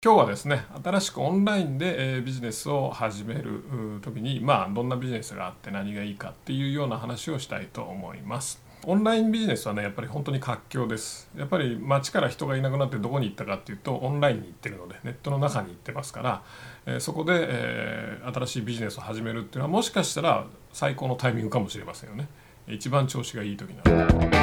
今日はですね新しくオンラインでビジネスを始める時にまあどんなビジネスがあって何がいいかっていうような話をしたいと思います。オンラインビジネスはねやっぱり本当に活況です。やっぱり街から人がいなくなってどこに行ったかっていうとオンラインに行ってるのでネットの中に行ってますから、えそこで、え新しいビジネスを始めるっていうのはもしかしたら最高のタイミングかもしれませんよね。一番調子がいい時なので。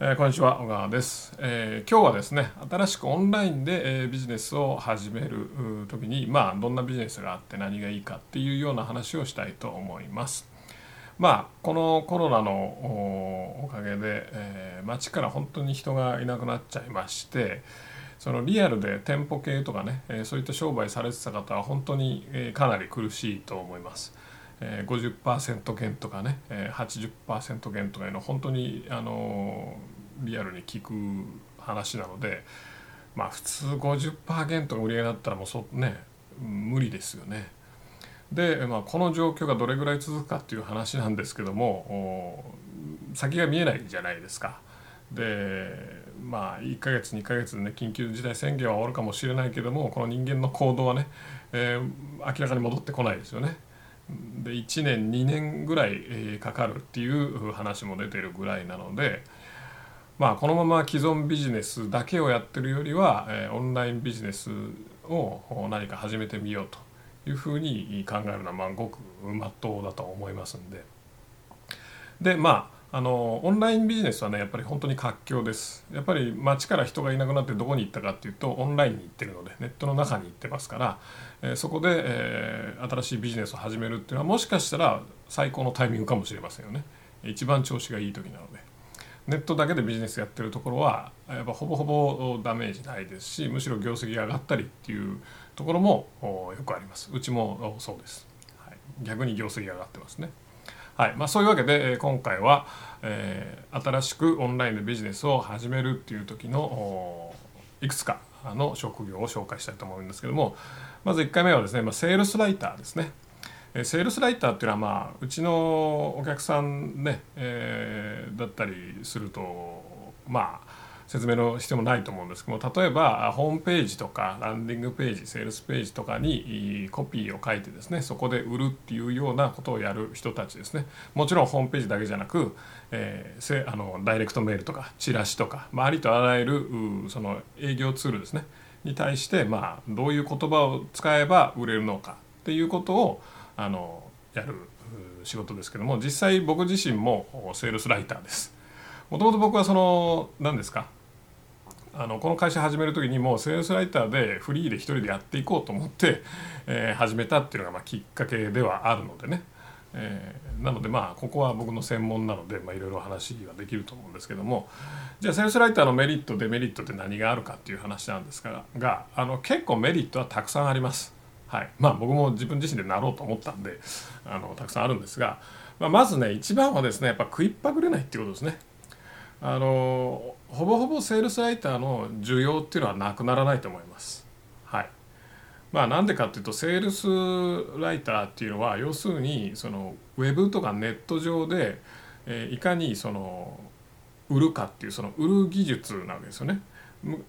えー、こんにちは小川です、えー、今日はですね新しくオンラインで、えー、ビジネスを始める時にまあどんなビジネスがあって何がいいかっていうような話をしたいと思います。まあこのコロナのおかげで、え街から本当に人がいなくなっちゃいましてそのリアルで店舗系とかね、えそういった商売されてた方は本当に、えかなり苦しいと思います。え、50%減とかね、え、80%減とかいうの本当に、あの、リアルに聞く話なのでまあ普通50%減とか売り上げだったらもうそね無理ですよね。で、まあ、この状況がどれぐらい続くかっていう話なんですけども先が見えないじゃないですか。でまあ1ヶ月2ヶ月でね緊急事態宣言は終わるかもしれないけどもこの人間の行動はね、えー、明らかに戻ってこないですよね。で1年2年ぐらいかかるっていう話も出てるぐらいなのでまあこのまま既存ビジネスだけをやってるよりはえオンラインビジネスを何か始めてみようというふうに考えるのはまあごくまっとうだと思いますんで。でまああのオンラインビジネスはねやっぱり本当に活況です。やっぱり街から人がいなくなってどこに行ったかっていうとオンラインに行ってるのでネットの中に行ってますから、えー、そこで、えー、新しいビジネスを始めるっていうのはもしかしたら最高のタイミングかもしれませんよね。一番調子がいい時なので。ネットだけでビジネスやってるところはやっぱほぼほぼダメージないですしむしろ業績が上がったりっていうところもよくあります。うちもそうです、はい、逆に業績が上がってますね。はい。まあ、そういうわけで今回は、えー、新しくオンラインでビジネスを始めるっていう時のいくつかの職業を紹介したいと思うんですけどもまず1回目はですね、まあ、セールスライターですね。えセールスライターっていうのはまあうちのお客さんね、えー、だったりするとまあ説明の必要もないと思うんですけども例えばホームページとかランディングページセールスページとかにコピーを書いてですねそこで売るっていうようなことをやる人たちですね。もちろんホームページだけじゃなく、えー、あのダイレクトメールとかチラシとか、まあ、ありとあらゆるその営業ツールですね。に対して、まあ、どういう言葉を使えば売れるのかっていうことをあのやる仕事ですけども実際僕自身もセールスライターです。もともと僕はその何ですか？あのこの会社始める時にもうセールスライターでフリーで一人でやっていこうと思って、えー、始めたっていうのがまあきっかけではあるのでね、えー、なのでまあここは僕の専門なのでいろいろ話はできると思うんですけどもじゃあセールスライターのメリットデメリットって何があるかっていう話なんですががあの結構メリットはたくさんあります。はい、まあ僕も自分自身でなろうと思ったんであのたくさんあるんですが、まあ、まずね一番はですねやっぱ食いっぱぐれないっていうことですね。あのほぼほぼセールスライターの需要っていうのはなくならないと思います。はい。まあなんでかっていうとセールスライターっていうのは要するにそのウェブとかネット上で、えいかにその売るかっていうその売る技術なわけですよね。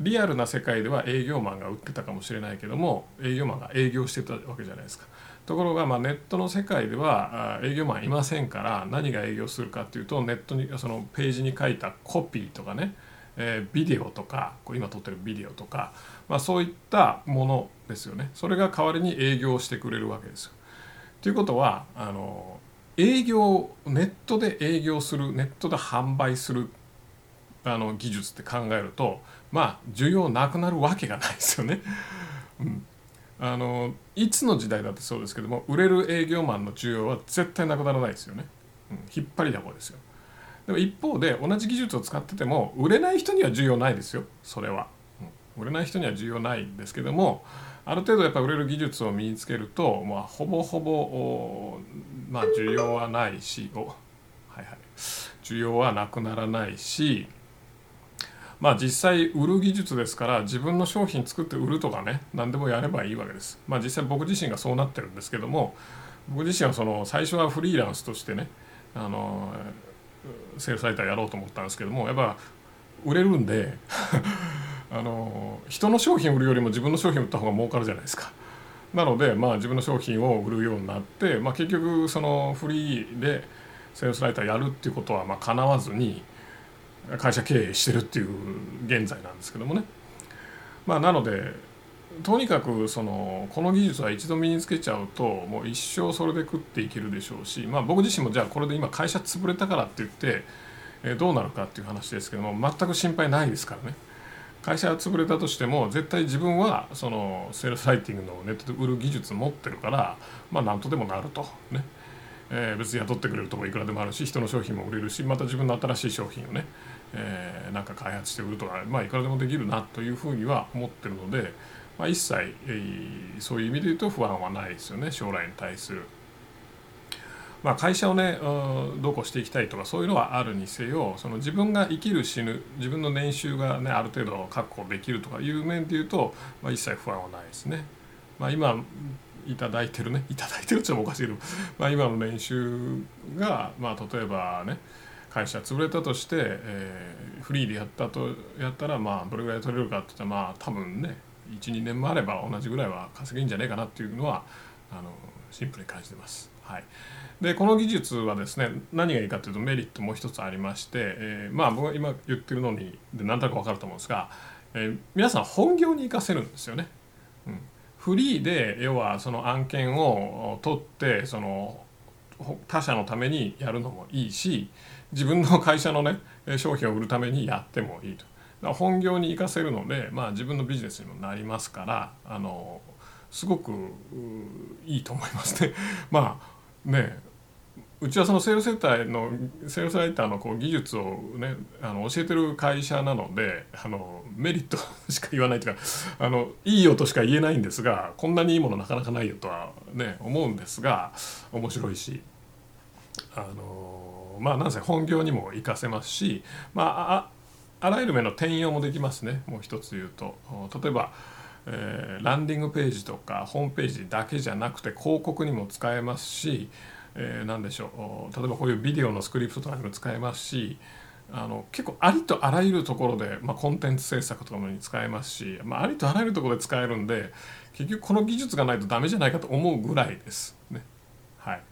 リアルな世界では営業マンが売ってたかもしれないけども営業マンが営業してたわけじゃないですか。ところがまあネットの世界では営業マンいませんから何が営業するかっていうとネットにそのページに書いたコピーとかね、えー、ビデオとかこ今撮ってるビデオとか、まあ、そういったものですよねそれが代わりに営業してくれるわけですよ。ということはあの営業ネットで営業するネットで販売するあの技術って考えるとまあ需要なくなるわけがないですよね。うん。あのいつの時代だってそうですけども売れる営業マンの需要は絶対なくならないですよね、うん、引っ張りだこですよ。でも一方で同じ技術を使ってても売れない人には需要ないですよ。それは、うん、売れない人には需要ないんですけどもある程度やっぱ売れる技術を身につけると、まあ、ほぼほぼまあ需要はないしおはいはい。需要はなくならないしまあ実際売る技術ですから自分の商品作って売るとかね何でもやればいいわけです。まあ実際僕自身がそうなってるんですけども僕自身はその最初はフリーランスとしてねあのセールスライターやろうと思ったんですけどもやっぱ売れるんで あの人の商品売るよりも自分の商品売った方が儲かるじゃないですか。なので、まあ、自分の商品を売るようになって、まあ、結局そのフリーでセールスライターやるっていうことはまあ叶わずに会社経営してるっていう現在なんですけどもね。まあ、なのでとにかくそのこの技術は一度身につけちゃうともう一生それで食っていけるでしょうし、まあ、僕自身もじゃあこれで今会社潰れたからって言ってえどうなるかっていう話ですけども全く心配ないですからね。会社が潰れたとしても絶対自分はそのセールスライティングのネットで売る技術持ってるからまあ何とでもなると。ね、えー、別に雇ってくれるとこいくらでもあるし人の商品も売れるしまた自分の新しい商品をね、えー、なんか開発して売るとかまあいくらでもできるなというふうには思ってるので、まあ、一切、えー、そういう意味で言うと不安はないですよね将来に対する。まあ、会社をねどうこうしていきたいとかそういうのはあるにせよその自分が生きる死ぬ自分の年収がねある程度確保できるとかいう面でいうと、まあ、一切不安はないですね。まあ、今いただいてるね いただいてるってもおかしいけど、まあ、今の年収が、まあ、例えばね会社潰れたとして、えー、フリーでやったとやったらまあどれぐらい取れるかって言ったらまあ多分ね12年もあれば同じぐらいは稼げるんじゃねえかなっていうのはあのシンプルに感じてます。はい、でこの技術はですね何がいいかというとメリットもう一つありまして、えー、まあ僕が今言ってるのにで何となく分かると思うんですが、えー、皆さん本業に生かせるんですよね。うん、フリーで要はその案件を取ってその他社のためにやるのもいいし自分の会社のね商品を売るためにやってもいいと。本業に生かせるので、まあ、自分のビジネスにもなりますからあのすごくいいと思いますね。まあねうちはそのセールセンターのセールスライターのこう技術をねあの教えてる会社なのであのメリットしか言わないというかあのいいよとしか言えないんですがこんなにいいものなかなかないよとはね思うんですが面白いしあのまあなんせ本業にも活かせますしまああらゆる面の転用もできますね。もう一つ言うと。例えばえー、ランディングページとかホームページだけじゃなくて広告にも使えますしえー、何でしょう例えばこういうビデオのスクリプトとかにも使えますしあの結構ありとあらゆるところで、まあ、コンテンツ制作とかに使えますし、まあ、ありとあらゆるところで使えるんで結局この技術がないとダメじゃないかと思うぐらいですね。はい、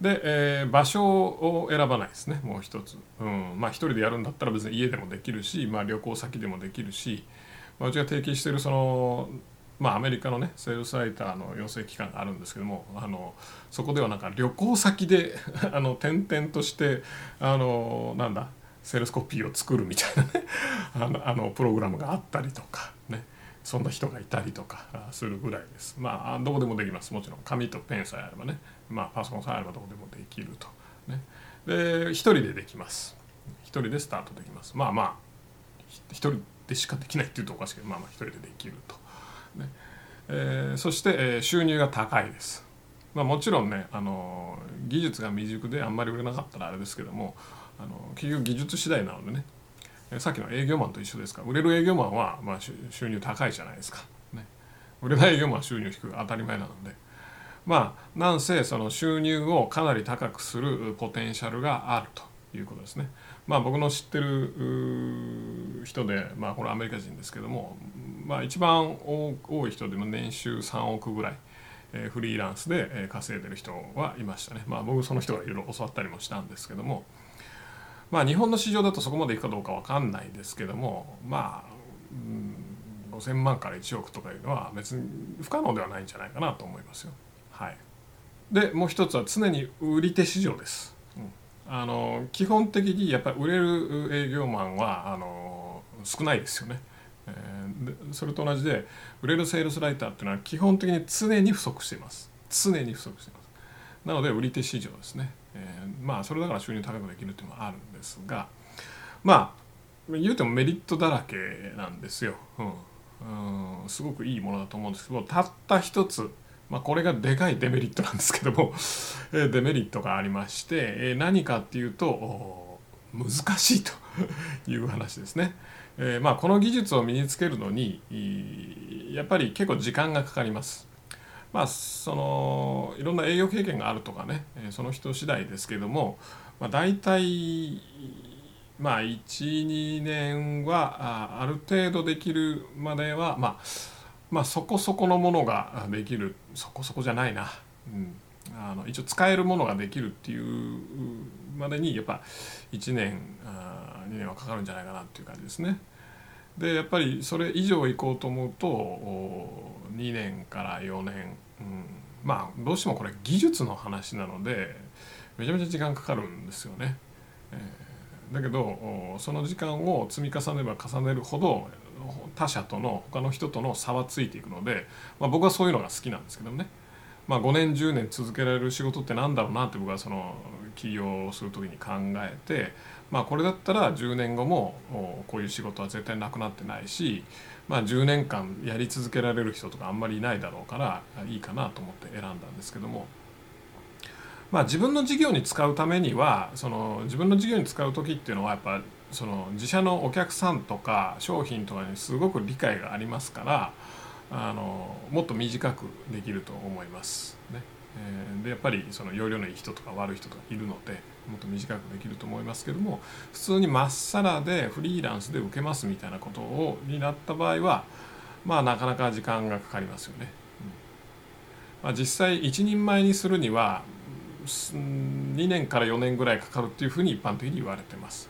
で、えー、場所を選ばないですねもう一つ。うんまあ、一人でやるんだったら別に家でもできるし、まあ、旅行先でもできるし、まあ、うちが提携してるそのまあ、アメリカのねセールスライターの養成機関があるんですけどもあのそこではなんか旅行先で あの転々としてあのなんだセールスコピーを作るみたいなね あのあのプログラムがあったりとかねそんな人がいたりとかするぐらいです。まあどこでもできますもちろん紙とペンさえあればね、まあ、パソコンさえあればどこでもできると。ね、で一人でできます。一人でスタートできます。まあまあ一人でしかできないっていうとおかしいけどまあまあ一人でできると。ね。えー、そして、えー、収入が高いです。まあ、もちろんね、あの技術が未熟であんまり売れなかったらあれですけどもあの結局技術次第なのでね。さっきの営業マンと一緒ですか。ら売れる営業マンは、まあ、収入高いじゃないですか、ね、売れない営業マンは収入低い当たり前なので。まあなんせその収入をかなり高くするポテンシャルがあるということですね。まあ、僕の知ってる人で、まあ、これアメリカ人ですけども、まあ、一番多い人でも年収3億ぐらい、えー、フリーランスで稼いでる人はいましたね。まあ、僕その人がいろいろ教わったりもしたんですけども、まあ、日本の市場だとそこまでいくかどうか分かんないですけどもまあ、うん、5,000万から1億とかいうのは別に不可能ではないんじゃないかなと思いますよ。はい、でもう一つは常に売り手市場です。あの基本的にやっぱり売れる営業マンはあの少ないですよね。えー、それと同じで売れるセールスライターっていうのは基本的に常に不足しています。常に不足しています。なので売り手市場ですね、えー、まあそれだから収入高くできるっていうのもあるんですがまあ言うてもメリットだらけなんですよ、うん、うん。すごくいいものだと思うんですけどたった一つまあ、これがでかいデメリットなんですけども デメリットがありまして何かっていうと難しいと いう話ですね。えー、まあ、この技術を身につけるのにやっぱり結構時間がかかります。まあ、そのいろんな営業経験があるとかねその人次第ですけども、まあ、大体まあ12年はある程度できるまではまあまあそこそこのものができる。そこそこじゃないな、うん、あの一応使えるものができるっていうまでにやっぱ1年あ2年はかかるんじゃないかなっていう感じですね。でやっぱりそれ以上行こうと思うと2年から4年、うん、まあどうしてもこれ技術の話なのでめちゃめちゃ時間かかるんですよね。えー、だけどその時間を積み重ねば重ねるほど他者との他の人との差はついていくので、まあ、僕はそういうのが好きなんですけどもね。まあ、5年10年続けられる仕事ってなんだろうなって僕はその起業する時に考えて、まあ、これだったら10年後もこういう仕事は絶対なくなってないし、まあ、10年間やり続けられる人とかあんまりいないだろうからいいかなと思って選んだんですけども。まあ、自分の事業に使うためにはその自分の事業に使う時っていうのはやっぱその自社のお客さんとか商品とかにすごく理解がありますからあのもっと短くできると思います。ねえー、でやっぱりその容量のいい人とか悪い人とかいるのでもっと短くできると思いますけども普通にまっさらでフリーランスで受けますみたいなことをになった場合はまあなかなか時間がかかりますよね。まあ、実際一人前にするには2年から4年ぐらいかかるっていうふうに一般的に言われてます。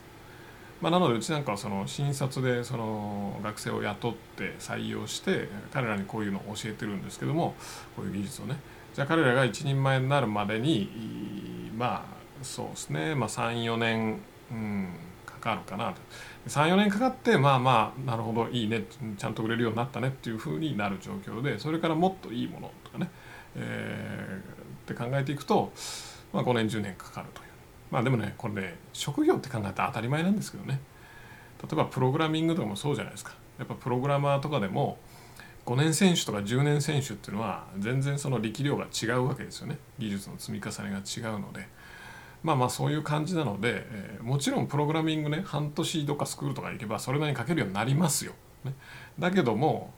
まあ、なのでうちなんかはその新卒でその学生を雇って採用して彼らにこういうのを教えてるんですけどもこういう技術をね。じゃあ彼らが一人前になるまでにまあそうですね、まあ、34年、うん、かかるかな。と34年かかってまあまあなるほどいいねちゃんと売れるようになったねっていうふうになる状況でそれからもっといいものとかね、えー、って考えていくと、まあ、5年10年かかるという。まあでもねこれね職業って考えたら当たり前なんですけどね。例えばプログラミングとかもそうじゃないですか。やっぱプログラマーとかでも5年選手とか10年選手っていうのは全然その力量が違うわけですよね。技術の積み重ねが違うので。まあまあそういう感じなので、えー、もちろんプログラミングね半年どっかスクールとか行けばそれなりに書けるようになりますよ、ね、だけども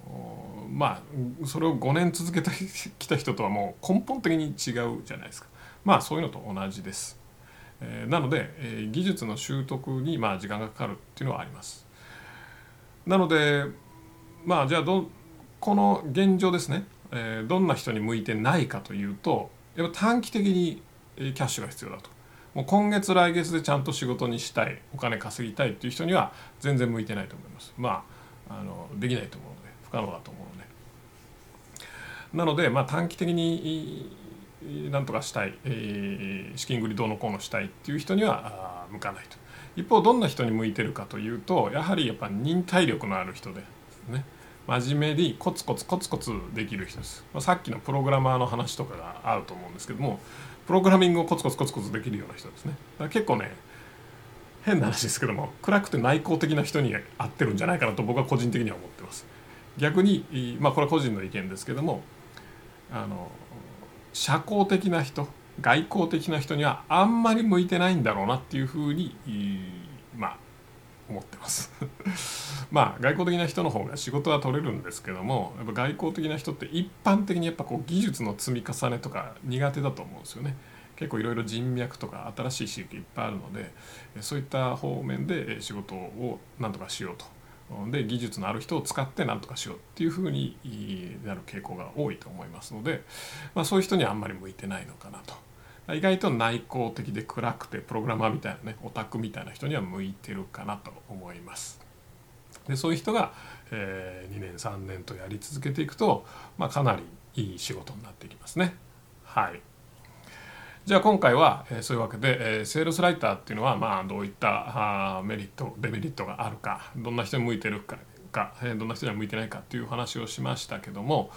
まあそれを5年続けてきた人とはもう根本的に違うじゃないですか。まあそういうのと同じです。えなので、え技術の習得にまあ時間がかかるっていうのはあります。なのでまあじゃあどこの現状ですね、えどんな人に向いてないかというとやっぱ短期的にキャッシュが必要だと。もう今月来月でちゃんと仕事にしたいお金稼ぎたいっていう人には全然向いてないと思います。まああのできないと思うので不可能だと思うので。なので、まあ、短期的になんとかしたい、えー、資金繰りどうのこうのしたいっていう人には向かないと。一方どんな人に向いてるかというとやはりやっぱ忍耐力のある人でね。真面目にコツコツコツコツできる人です、まあ、さっきのプログラマーの話とかが合うと思うんですけどもプログラミングをコツコツコツコツできるような人ですね。だから結構ね変な話ですけども暗くて内向的な人に合ってるんじゃないかなと僕は個人的には思ってます。逆にまあこれは個人の意見ですけどもあの社交的な人外交的な人にはあんまり向いてないんだろうなっていうふうにまあ思ってます。まあ外交的な人の方が仕事は取れるんですけどもやっぱ外交的な人って一般的にやっぱこう技術の積み重ねとか苦手だと思うんですよね。結構いろいろ人脈とか新しい刺激いっぱいあるのでそういった方面で仕事をなんとかしようと。で技術のある人を使って何とかしようっていうふうになる傾向が多いと思いますので、まあ、そういう人にはあんまり向いてないのかなと。意外と内向的で暗くてプログラマーみたいなねオタクみたいな人には向いてるかなと思います。でそういう人が、えー、2年3年とやり続けていくと、まあ、かなりいい仕事になっていきますね。はいじゃあ今回は、え、そういうわけで、え、セールスライターっていうのは、まあ、どういったあメリットデメリットがあるかどんな人に向いてるかか、え、どんな人には向いてないかっていう話をしましたけども、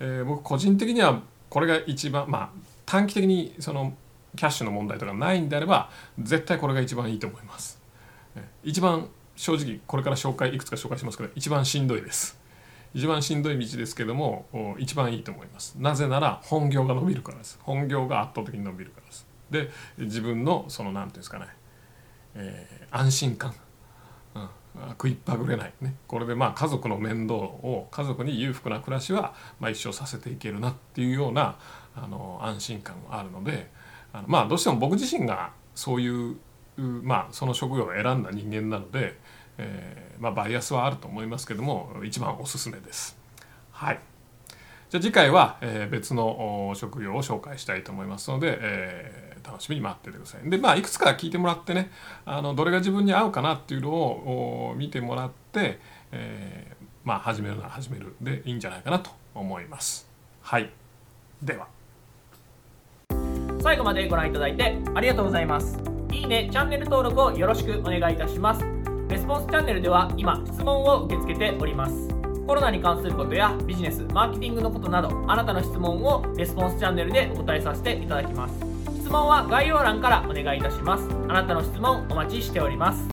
え、僕個人的にはこれが一番まあ短期的にそのキャッシュの問題とかないんであれば絶対これが一番いいと思います。一番正直これから紹介いくつか紹介しますけど一番しんどいです。一番しんどい道ですけども一番いいと思います。なぜなら本業が伸びるからです。本業が圧倒的に伸びるからです。で自分のその何て言うんですかね、えー、安心感、うん、食いっぱぐれない。ね。これでまあ家族の面倒を家族に裕福な暮らしはまあ一生させていけるなっていうようなあの安心感があるのであのまあどうしても僕自身がそういうまあ、その職業を選んだ人間なので、えー、まあ、バイアスはあると思いますけども一番おすすめです。はいじゃあ次回は、えー、別の職業を紹介したいと思いますので、えー、楽しみに待っててください。でまあいくつか聞いてもらってねあのどれが自分に合うかなっていうのを見てもらって、え、まあ始めるなら始めるでいいんじゃないかなと思います。はいでは最後までご覧いただいてありがとうございます。いいね、チャンネル登録をよろしくお願いいたします。レスポンスチャンネルでは今質問を受け付けております。コロナに関することやビジネス、マーケティングのことなど、あなたの質問をレスポンスチャンネルでお答えさせていただきます。質問は概要欄からお願いいたします。あなたの質問お待ちしております。